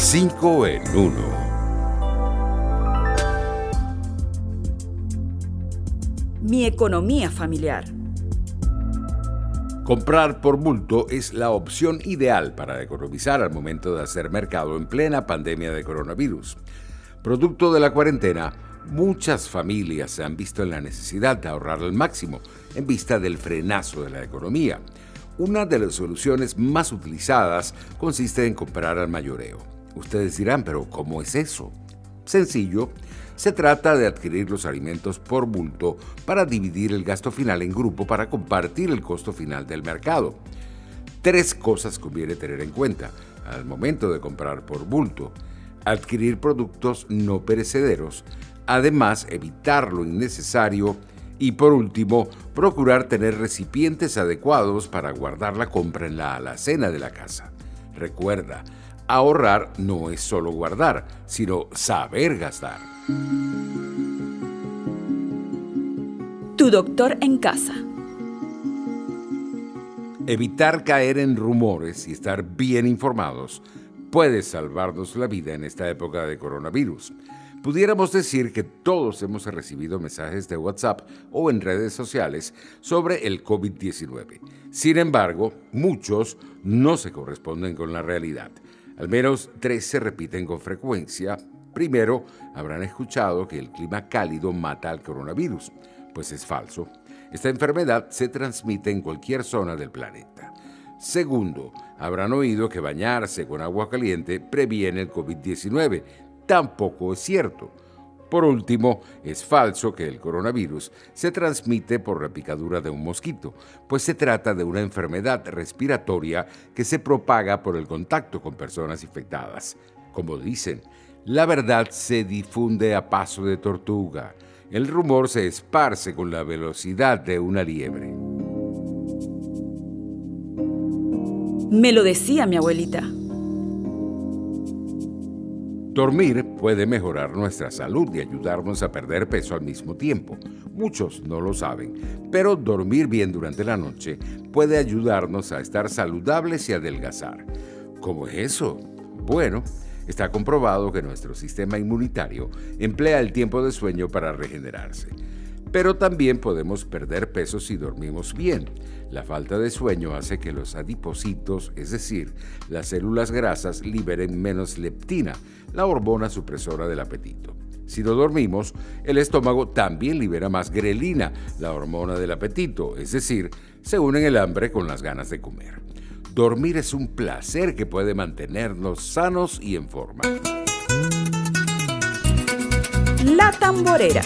5 en 1. Mi economía familiar. Comprar por bulto es la opción ideal para economizar al momento de hacer mercado en plena pandemia de coronavirus. Producto de la cuarentena, muchas familias se han visto en la necesidad de ahorrar al máximo en vista del frenazo de la economía. Una de las soluciones más utilizadas consiste en comprar al mayoreo. Ustedes dirán, pero ¿cómo es eso? Sencillo, se trata de adquirir los alimentos por bulto para dividir el gasto final en grupo para compartir el costo final del mercado. Tres cosas conviene tener en cuenta al momento de comprar por bulto. Adquirir productos no perecederos, además evitar lo innecesario y por último, procurar tener recipientes adecuados para guardar la compra en la alacena de la casa. Recuerda, ahorrar no es solo guardar, sino saber gastar. Tu doctor en casa. Evitar caer en rumores y estar bien informados puede salvarnos la vida en esta época de coronavirus. Pudiéramos decir que todos hemos recibido mensajes de WhatsApp o en redes sociales sobre el COVID-19. Sin embargo, muchos no se corresponden con la realidad. Al menos tres se repiten con frecuencia, Primero, habrán escuchado que el clima cálido mata al coronavirus, pues es falso. Esta enfermedad se transmite en cualquier zona del planeta. Segundo, habrán oído que bañarse con agua caliente previene el COVID-19. Tampoco es cierto. Por último, es falso que el coronavirus se transmite por la picadura de un mosquito, pues se trata de una enfermedad respiratoria que se propaga por el contacto con personas infectadas. Como dicen, la verdad se difunde a paso de tortuga. El rumor se esparce con la velocidad de una liebre. Me lo decía mi abuelita. Dormir puede mejorar nuestra salud y ayudarnos a perder peso al mismo tiempo. Muchos no lo saben, pero dormir bien durante la noche puede ayudarnos a estar saludables y adelgazar. ¿Cómo es eso? Bueno, Está comprobado que nuestro sistema inmunitario emplea el tiempo de sueño para regenerarse. Pero también podemos perder peso si dormimos bien. La falta de sueño hace que los adipocitos, es decir, las células grasas, liberen menos leptina, la hormona supresora del apetito. Si no dormimos, el estómago también libera más grelina, la hormona del apetito, es decir, se unen el hambre con las ganas de comer. Dormir es un placer que puede mantenernos sanos y en forma. La tamborera.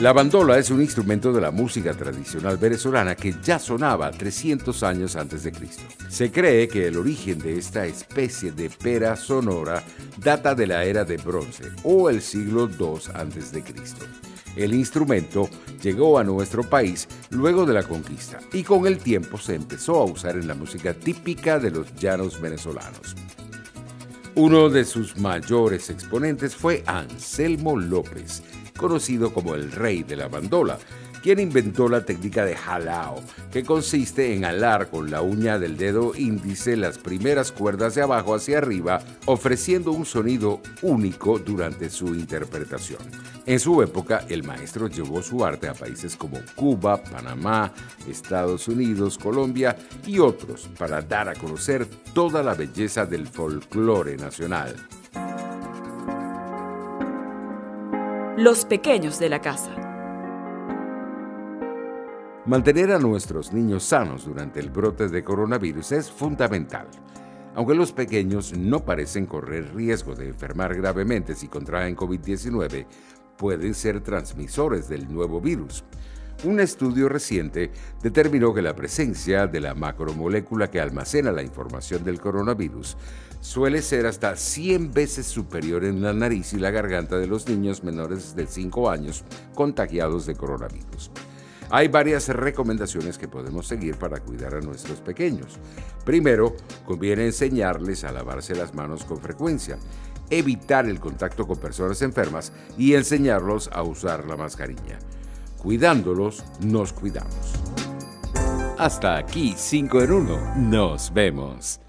La bandola es un instrumento de la música tradicional venezolana que ya sonaba 300 años antes de Cristo. Se cree que el origen de esta especie de pera sonora data de la era de bronce o el siglo II antes de Cristo. El instrumento llegó a nuestro país luego de la conquista y con el tiempo se empezó a usar en la música típica de los llanos venezolanos. Uno de sus mayores exponentes fue Anselmo López, conocido como el rey de la bandola, quien inventó la técnica de jalao, que consiste en alar con la uña del dedo índice las primeras cuerdas de abajo hacia arriba, ofreciendo un sonido único durante su interpretación. En su época, el maestro llevó su arte a países como Cuba, Panamá, Estados Unidos, Colombia y otros para dar a conocer toda la belleza del folclore nacional. Los pequeños de la casa. Mantener a nuestros niños sanos durante el brote de coronavirus es fundamental. Aunque los pequeños no parecen correr riesgo de enfermar gravemente si contraen COVID-19, pueden ser transmisores del nuevo virus. Un estudio reciente determinó que la presencia de la macromolécula que almacena la información del coronavirus suele ser hasta 100 veces superior en la nariz y la garganta de los niños menores de 5 años contagiados de coronavirus. Hay varias recomendaciones que podemos seguir para cuidar a nuestros pequeños. Primero, conviene enseñarles a lavarse las manos con frecuencia, evitar el contacto con personas enfermas y enseñarlos a usar la mascarilla. Cuidándolos, nos cuidamos. Hasta aquí 5 en 1. Nos vemos.